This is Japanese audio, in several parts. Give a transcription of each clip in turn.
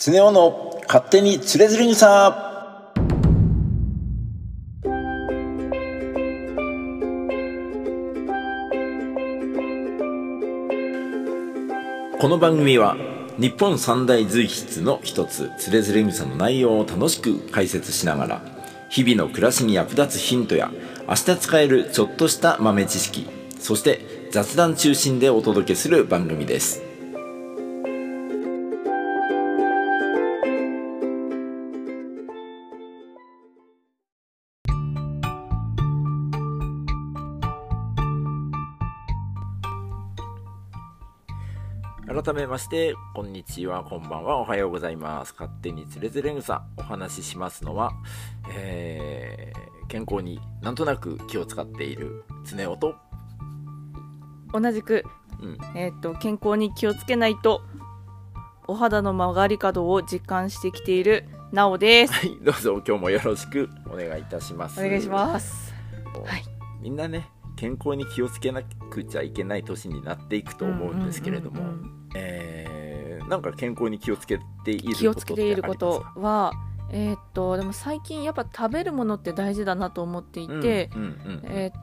常雄の勝手につれづれ草この番組は日本三大随筆の一つつれづれ草の内容を楽しく解説しながら日々の暮らしに役立つヒントや明日使えるちょっとした豆知識そして雑談中心でお届けする番組です。改めましてこんにちはこんばんはおはようございます勝手につれづれ草お話ししますのは、えー、健康になんとなく気を使っている常雄と同じく、うんえー、と健康に気をつけないとお肌の曲がり角を実感してきているなおです。はいどうぞ今日もよろしくお願いいたしますお願いします。すはいみんなね健康に気をつけなくちゃいけない年になっていくと思うんですけれども、うんうんうんえーなんか健康に気をつけている気をつけていることは、えーっとでも最近やっぱ食べるものって大事だなと思っていて、うんうんうんえー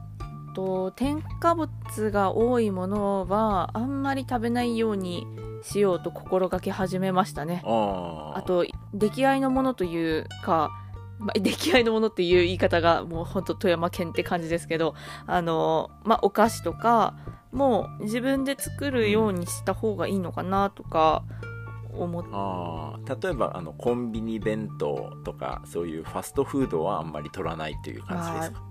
っと添加物が多いものはあんまり食べないようにしようと心がけ始めましたね。あと出来合いのものというか、まあ、出来合いのものっていう言い方がもうほんと富山県って感じですけどあの、まあ、お菓子とかもう自分で作るようにした方がいいのかなとか思っあー例えばあのコンビニ弁当とかそういうファストフードはあんまり取らないという感じですか、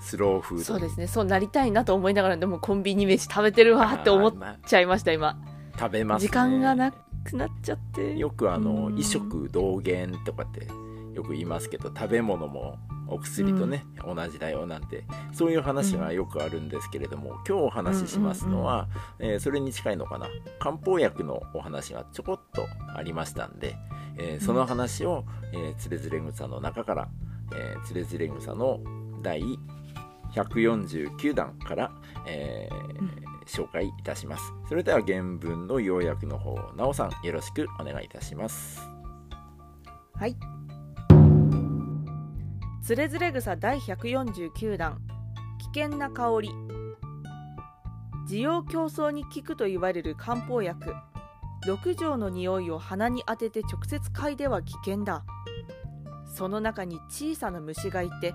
スローフードそうですね。そうなりたいなと思いながらでもコンビニ飯食べてるわって思っ ちゃいました今、食べます、ね、時間がなくなっちゃって。よくあのうん。衣食同源とかってよく言いますけど食べ物もお薬とね、同じだよなんてそういう話がよくあるんですけれども、今日お話ししますのは、えーそれに近いのかな。漢方薬のお話がちょこっとありましたんで、えーその話を、えーつれづれ草の中から、えーつれづれ草の第149弾から、えーうん紹介いたします。それでは原文の要約の方なおさんよろしくお願いいたします。はい。つれづれ草第149弾危険な香り。需要競争に効くと言われる漢方薬。六条の匂いを鼻に当てて直接嗅いでは危険だ。その中に小さな虫がいて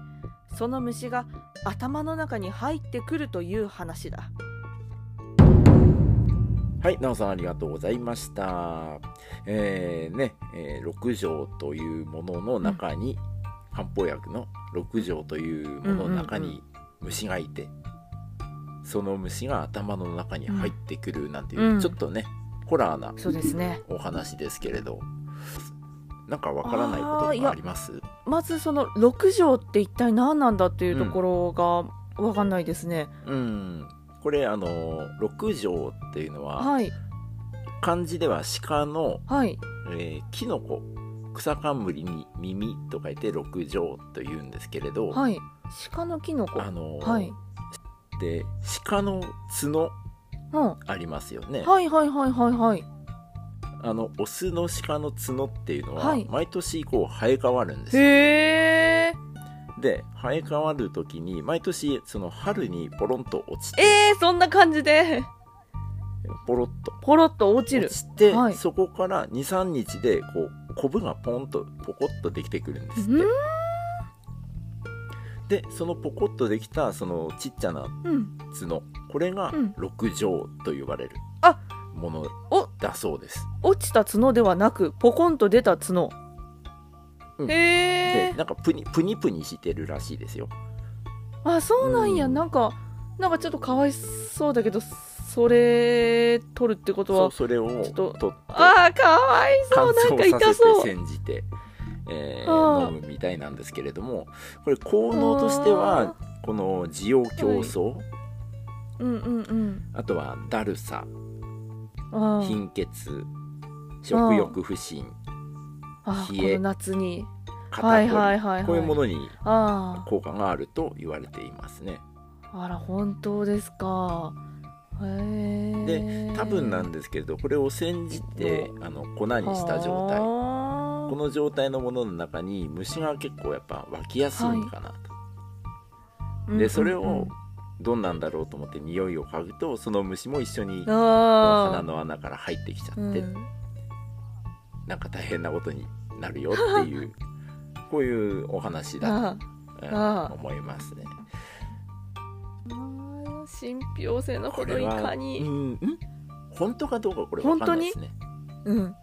その虫が頭の中に入ってくるという話だ。はい、なおさんありがとうございました。えーね、えー六条というものの中に、漢方薬の六条というものの中に虫がいて、その虫が頭の中に入ってくるなんていう、うん。ちょっとね、ホラーなそうですね。お話ですけれど、なんかわからないこととあーいやかありますまずその六条って一体何なんだっていうところがわかんないですね、うん。これ、あの、六条っていうのは、はい。漢字では鹿のはい。えーキノコ草冠に耳と書いて六条というんですけれど、はい。鹿のキノコあのーはい。で鹿の角うん。ありますよね、はいはいはいはいはい。あのオスの鹿の角っていうのは、はい。毎年こう生え変わるんですよ。へえ。で生え変わる時に毎年その春にポロンと落ちてえー、そんな感じでポロッと。ポロッと落ちる。落ちて、はい。そこから23日でこうコブがポンとポコッとできてくるんですって。うん。でそのポコッとできたそのちっちゃなうん。角。これがうん。六条と呼ばれるあ。ものお。だそうです。落ちた角ではなくポコンと出た角、うん。へえんかプニプニプニしてるらしいですよ。あそうなんや、うん。なんかなんかちょっとかわいそうだけどそれ取るってことはそれをちょっと取ってあーかわいそうなんか痛そう。て煎じて、えーはあ飲むみたいなんですけれどもこれ効能としてはこの需要競争、うんうんうん。あとはだるさ貧血食欲不振冷え夏に。はいはいはいはい。こういうものにあ効果があると言われていますね。ああら本当ですかで多分なんですけれどこれを煎じてあの粉にした状態。この状態のものの中に虫が結構やっぱ湧きやすいんかなと、でそれをどんなんだろうと思って匂いを嗅ぐとその虫も一緒に鼻の穴から入ってきちゃって、うん、なんか大変なことになるよっていうこういうお話だと、思いますね。信憑性のほどいかに、うん、本当かどうかこれ分かんないですね。うん、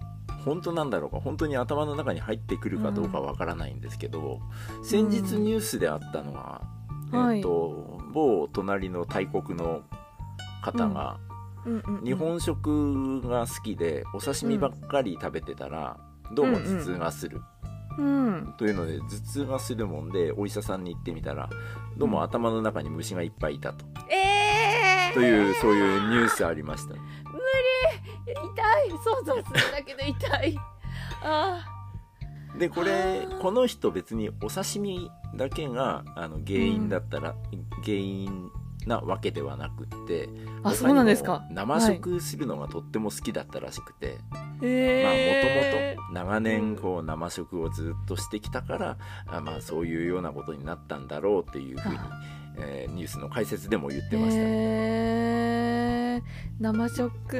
本当なんだろうか。本当に頭の中に入ってくるかどうかわからないんですけど、うん、先日ニュースであったのは、うん、えーと、はい、某隣の大国の方が、日本食が好きでお刺身ばっかり食べてたら、どうも頭痛がする。うん、というので頭痛がするもんでお医者さんに行ってみたらどうも頭の中に虫がいっぱいいたと、えー、というそういうニュースありました、痛い。想像するだけで痛い。あでこれこの人別にお刺身だけがあの原因だったら、うん、原因なわけではなくってあそうなんですか。生食するのがとっても好きだったらしくて、はい、まあもともと長年こう生食をずっとしてきたから、あまあそういうようなことになったんだろうっていうふうに、えー、ニュースの解説でも言ってました。ね。生食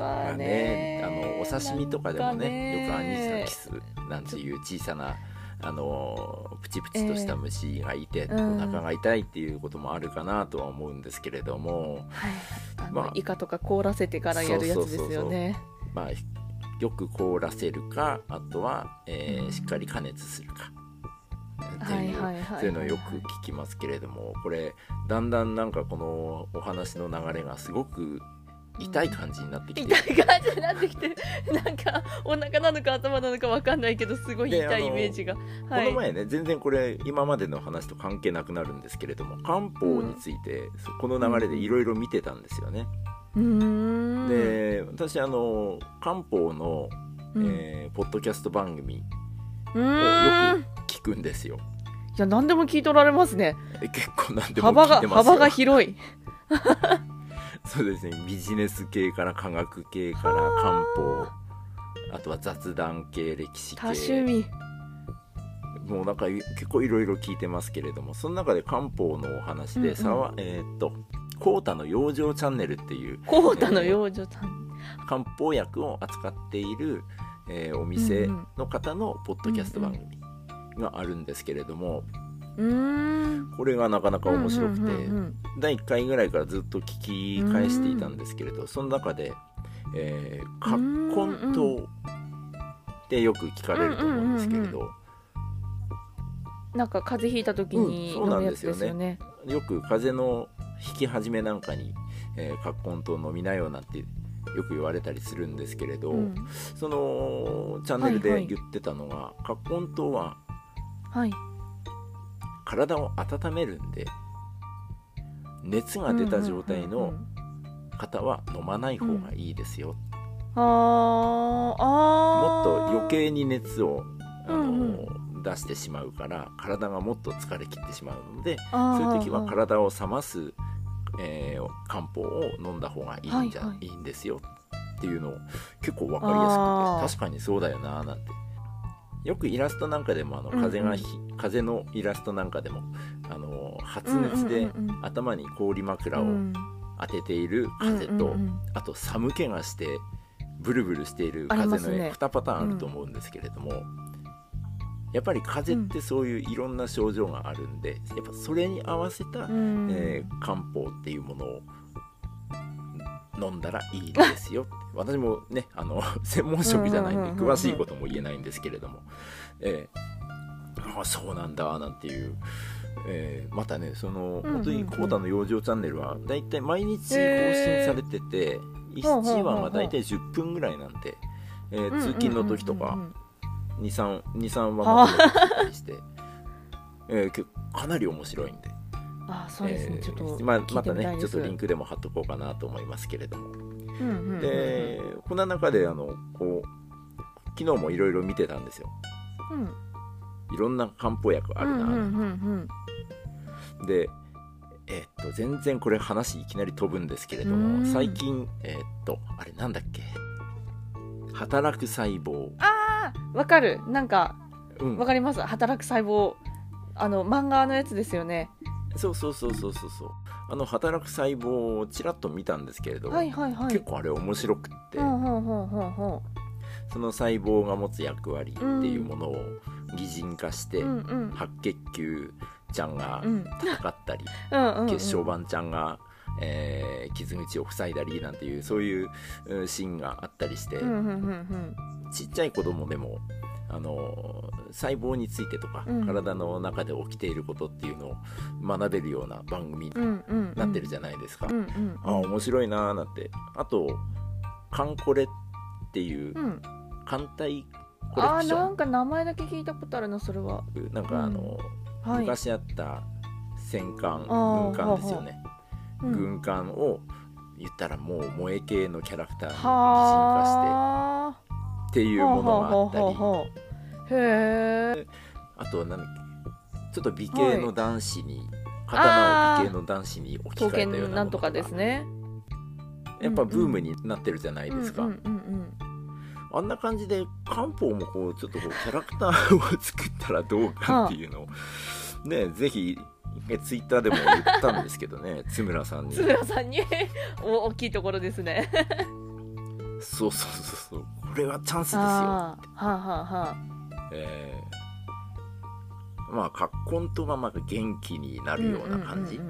はね、ね、あのお刺身とかでもね、ね、よくアニサキスなんていう小さなあのプチプチとした虫がいて、えー、お腹が痛いっていうこともあるかなとは思うんですけれども、はい、まあ、イカとか凍らせてからやるやつですよね。まあよく凍らせるかあとは、えー、しっかり加熱するか。っていう、そういうのをよく聞きますけれどもこれだんだんなんかこのお話の流れがすごく痛い感じになってきて、痛い感じになってきてなんかお腹なのか頭なのか分かんないけどすごい痛いイメージが、はい、この前ね全然これ今までの話と関係なくなるんですけれども漢方について、うん、この流れでいろいろ見てたんですよね。うん、で私あの漢方の、えー、ポッドキャスト番組をよく聞くんですよ。いや何でも聞いておられますね。結構何でも聞いてます幅が広い。そうですね。ビジネス系から科学系から漢方。あとは雑談系歴史系。多趣味。もうなんか結構いろいろ聞いてますけれどもその中で漢方のお話で、うんうん、えー、っと「コータの養生チャンネル」っていうコータの養生チャンネル、えー、漢方薬を扱っている、えー、お店の方のポッドキャスト番組があるんですけれども、うんうんこれがなかなか面白くて、第1回ぐらいからずっと聞き返していたんですけれどその中で「えー、葛根湯」ってよく聞かれると思うんですけれど。なんか風邪ひいた時に飲むやつですよね。うん、よく風邪の引き始めなんかに、えー、葛根湯飲みなよなんてよく言われたりするんですけれど、うん、そのチャンネルで言ってたのが、はいはい、葛根湯は、はい、体を温めるんで熱が出た状態の方は飲まない方がいいですよ、うん、もっと余計に熱をあの、うんうん、出してしまうから体がもっと疲れ切ってしまうのでそういう時は体を冷ます、えー、漢方を飲んだ方がいいんじゃ、はいはい、いいんですよっていうのを結構分かりやすくて確かにそうだよななんて。よくイラストなんかでもあの風が、うん。うん、風のイラストなんかでもあの発熱で頭に氷枕を当てている風と、あと寒気がしてブルブルしている風の2パターンあると思うんですけれども、うん、やっぱり風ってそういういろんな症状があるんで、やっぱそれに合わせた、うん、えー、漢方っていうものを飲んだらいいですよ。私もねあの専門職じゃないんで詳しいことも言えないんですけれども、えー、あそうなんだなんていう。えー、またねその、本当にコータの養生チャンネルはだいたい毎日更新されてて、1話がだいたい10分ぐらいなんで、えー、通勤の時とか23話まとめてたりして、えー、かなり面白いんで。あそうですね、えー、ちょっとままたねちょっとリンクでも貼っとこうかなと思いますけれども、でこんな中であのこう昨日もいろいろ見てたんですよ、うん、いろんな漢方薬あるな、でえー、っと全然これ話いきなり飛ぶんですけれども最近えー、っとあれなんだっけ？働く細胞。あわかる。なんかうん。わかります？働く細胞。あの漫画のやつですよね。そうそうそうそうそうそう。あの働く細胞をちらっと見たんですけれど、はいはいはい。結構あれ面白くって、ほうほうほうほうほその細胞が持つ役割っていうものを擬人化して、ううんうん。白血球ちゃんがうん。戦ったり、うんうんうん。血小板ちゃんが、えー傷口を塞いだりなんていうそういううんシーンがあったりして、うんうんうんちっちゃい子供でもあの細胞についてとか、うん。体の中で起きていることっていうのを学べるような番組にうんうんうん。なってるじゃないですか。うんうん。あ面白いなーなんて。あと「カンコレ」っていううん。艦隊コレクショなんか名前だけ聞いたことあるなそれは。ンなんかあの、はい。昔あった戦艦あー軍艦ですよね、うん。軍艦を言ったらもう萌え系のキャラクターに擬人化してはっていうものがあったり。ほうほうほうほうへえあとなんだっけちょっと美形の男子に、刀を美形の男子に置き刀換えたようなもんとかですね。やっぱブームになってるじゃないですか、うんうんうんあんな感じで漢方もこうちょっとこうキャラクターを作ったらどうかっていうのをねぜひツイッターでも言ったんですけどね 津村さんに。津村さんにお大きいところですね。そうそうそうそう。これはチャンスですよ。はあはあはえーまあ葛根とがまあ元気になあるような感じ。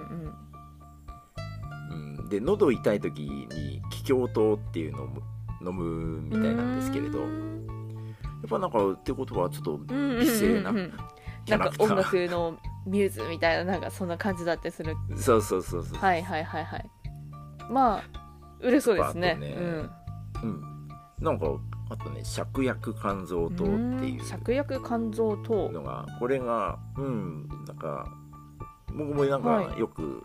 で喉痛い時に気胸糖っていうのを飲むみたいなんですけれど。やっぱなんかってことはちょっとうん。うんうんうん。美声なキなんか音楽のミューズみたいななんかそんな感じだってする。そうそうそうそう、はいはいはいはい。まあ売れそうですね。あとねうん、なんかあとね芍薬肝臓うん糖っていう。芍薬肝臓糖。のがこれがうんなんか僕もなんかはい。よく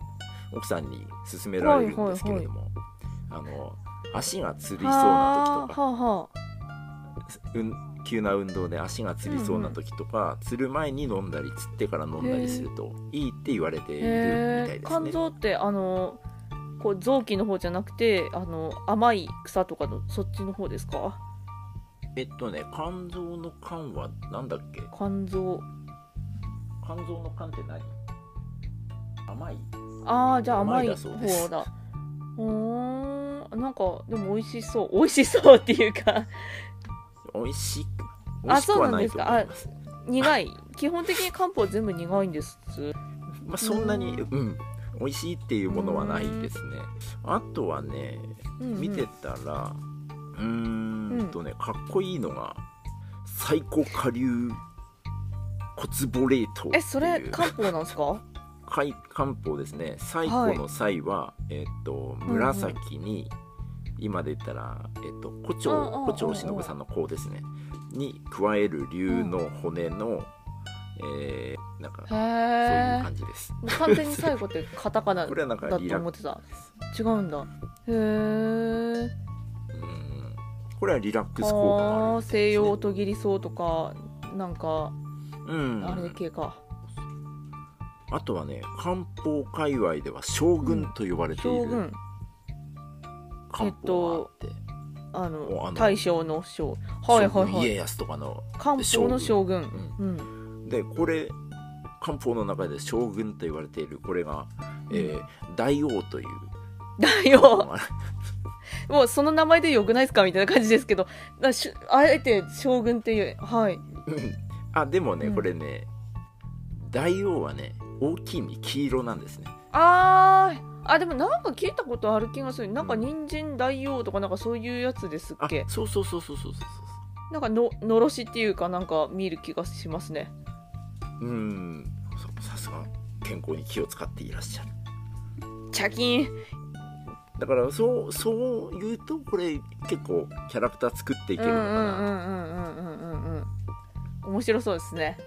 奥さんに勧められるんですけれども、あの足がつりそうな時とか、うん、急な運動で足がつりそうな時とか、つる前に飲んだりつってから飲んだりするといいって言われているみたいですね。肝臓ってあのこう臓器の方じゃなくてあの甘い草とかのそっちの方ですか？えっとね肝臓の肝はなんだっけ？肝臓。肝臓の肝って何？甘い。ああじゃあ甘い方だ。ほー。んなんかでも美味しそう。美味しそうっていうか。美味しく美あ味しくはないと思います。苦い。基本的に漢方全部苦いんです。まあ、そんなにうん。美味しいっていうものはないですね。あとはねうんうん。見てたらうーんとねかっこいいのがサイコ下流骨ボレートえそれ漢方なんですか？かい漢方ですね。サイコの際は、えっ、と紫に、今で言ったら、えっと胡蝶胡蝶忍さんの甲ですね。に加える竜の骨の、えーなんかへそういうえ感じです。完全に最後ってカタカナ これはなんかだと思ってた。違うんだ。へえうん。これはリラックス効果があるね。西洋音切りそうとかなんかうん。あれ系か、あとはね漢方界隈では将軍と呼ばれている将軍。漢方があって、あのの大将の将。はいはいはい。家康とかの、漢方の将軍。うん。うん。でこれ漢方の中で将軍と言われている。これが、えー大王という。だよ もうその名前でよくないですかみたいな感じですけど。あえて将軍っていうはい。うん。あでもね、うん。これね大王はね大きい実黄色なんですね。あー。あでもなんか聞いたことある気がする。なんか人参大王とかなんかそういうやつですっあけそうそうそうそうそうそう。なんかののろしっていうかなんか見る気がしますね。そううん。ささすが健康に気を使っていらっしゃる。チャキン。だからそうそう言うとこれ結構キャラクター作っていけうんうるのかなんうんうんうんうんうんうん。面白そうですね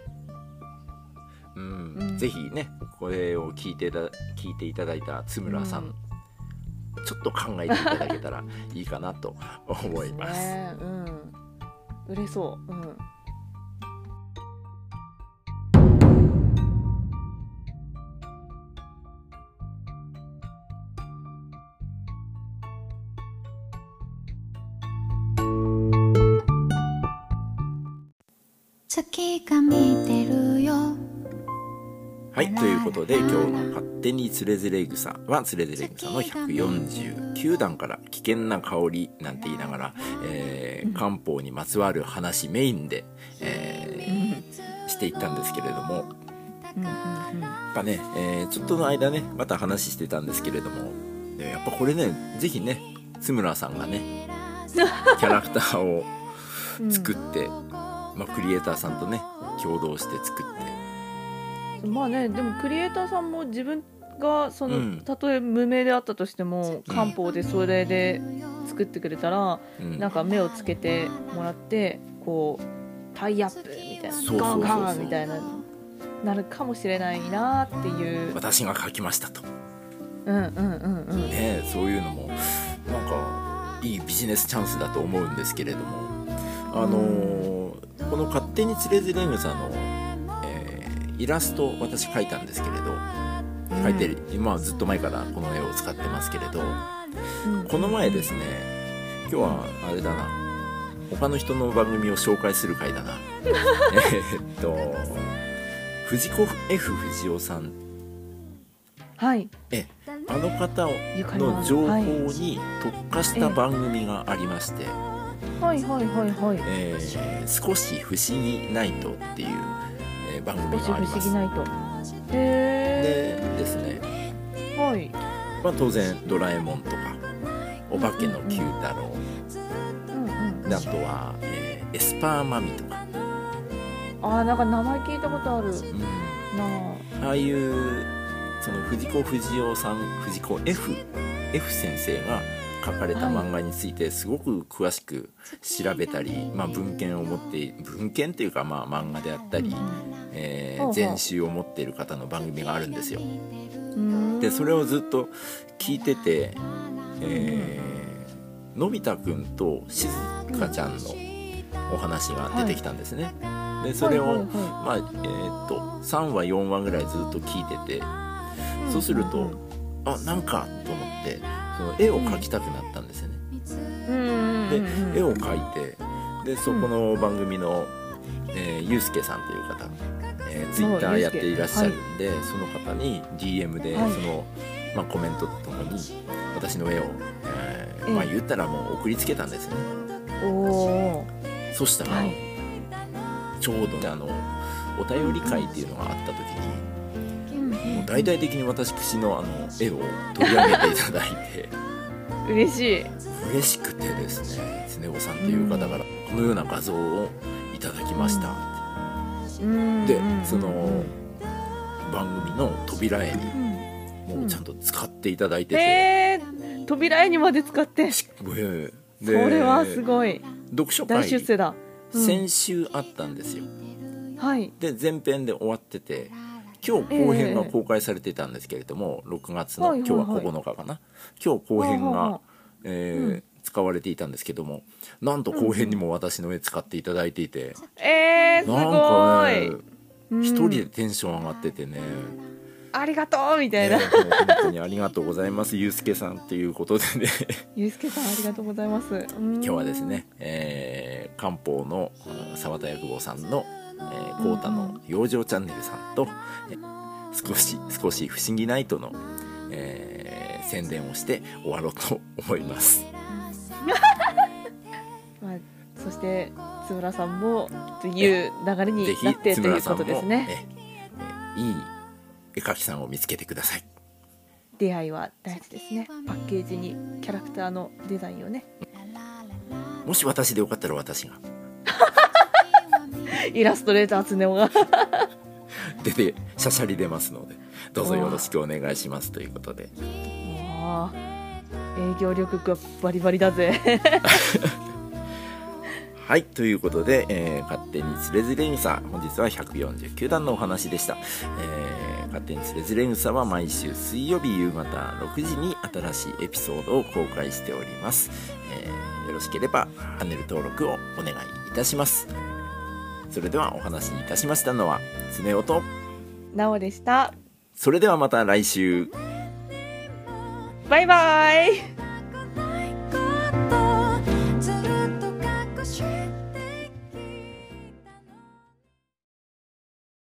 うん。うん。ぜひねこれを聞いてた聞いていただいた津村さん、うん。ちょっと考えていただけたら いいかなと思います。ね。うん。売れそう。うん。月が見てるよはい、ということで今日の「勝手につれづれ草」はつれづれ草の149段から「危険な香り」なんて言いながら、えー漢方にまつわる話メインで、えーしていったんですけれども。やっぱね、えーちょっとの間ねまた話してたんですけれども。えーやっぱこれねぜひね津村さんがね キャラクターをうん作って、まあ、クリエイターさんとね共同して作ってまあねでもクリエイターさんも自分がその、うん。たとえ無名であったとしてもう。ん漢方でそれで作ってくれたら、うん。なんか目をつけてもらってこうタイアップみたいなガンガンみたいななるかもしれないなっていう。私が書きましたと、うんうんうんうん。ね、そういうのもなんかいいビジネスチャンスだと思うんですけれども。あのーこの「勝手につれづれ草の」えーイラスト私描いたんですけれど描いてる今はずっと前からこの絵を使ってますけれどうんこの前ですね今日はあれだな他の人の番組を紹介する回だな。えーっと藤子 F 不二雄さん。はい。えあの方の情報はいに特化した番組がありましてはいはいはいはい「えー少し不思議ナイト」っていう、えー番組があります。思議ないと。へでですね、えはい。まあ、当然「ドラえもん」とか「お化けの Q 太郎。うんうん」あとは、えーエスパーマミ」とか、あーなんか名前聞いたことある。うん。なああいうその藤子不二雄さん藤子 F, F 先生が書かれた漫画についてすごく詳しく調べたり、まあ、文献を持って文献っていうかまあ漫画であったり、えー全集を持っている方の番組があるんですよ。うん。でそれをずっと聞いてて、えーのび太くんとしずかちゃんのお話が出てきたんですね。でそれを、まあえーっと3話4話ぐらいずっと聞いてていそうするとあなんかと思ってその絵を描きたくなったんですよね。でうん絵を描いてでそこの番組の、えーゆうすけさんという方、えー、ツイッターやっていらっしゃるんで、その方に DM ではい。その、まあ、コメントとともに私の絵を、えーええ。まあ、言ったらもう送りつけたんですね。おおそしたら、はい。ちょうどねあのお便り会っていうのがあった時にーもう大々的に私のあの絵を取り上げていただいて。嬉しい。嬉しくてですね常子さんという方からこのような画像をいただきました、うん。でうんその番組の扉絵にうん。もうちゃんと使っていただいてて、へえ扉絵にまで使って。そえ。えでれはすごい。読書大会出世だ。うん。先週あったんですよ。はい。で前編で終わってて今日後編が公開されてたんですけれども、6月のはい今日ははいはい。9日かな。今日後編が、えーうん。使われていたんですけどもなんと後編にも私の絵使っていただいていて、えー、すごなんかい、ねうん。一人でテンション上がっててね、ありがとうみたいな、ね本当にありがとうございます。ゆうすけさんっていうことでね。ゆうすけさんありがとうございます。今今日はですね、えー漢方のうん沢田薬房さんの「えー、コータの養生チャンネル」さんと、えー少し少し不思議ナイトの、えー宣伝をして終わろうと思います。まあ、そして津村さんもという流れになって津ということですねえーいい絵描きさんを見つけてください。出会いは大事ですねパッケージにキャラクターのデザインをねもし私でよかったら私がイラストレーターつねおが。出てしゃしゃり出ますのでどうぞよろしくお願いしますということで。営業力がバリバリだぜ。はいということで、えー勝手につれづれ草本日は149段のお話でした、えー勝手につれづれ草は毎週水曜日夕方6時に新しいエピソードを公開しております、えーよろしければチャンネル登録をお願いいたしますそれではお話しいたしましたのは常雄と。なおでした。それではまた来週。バイバイ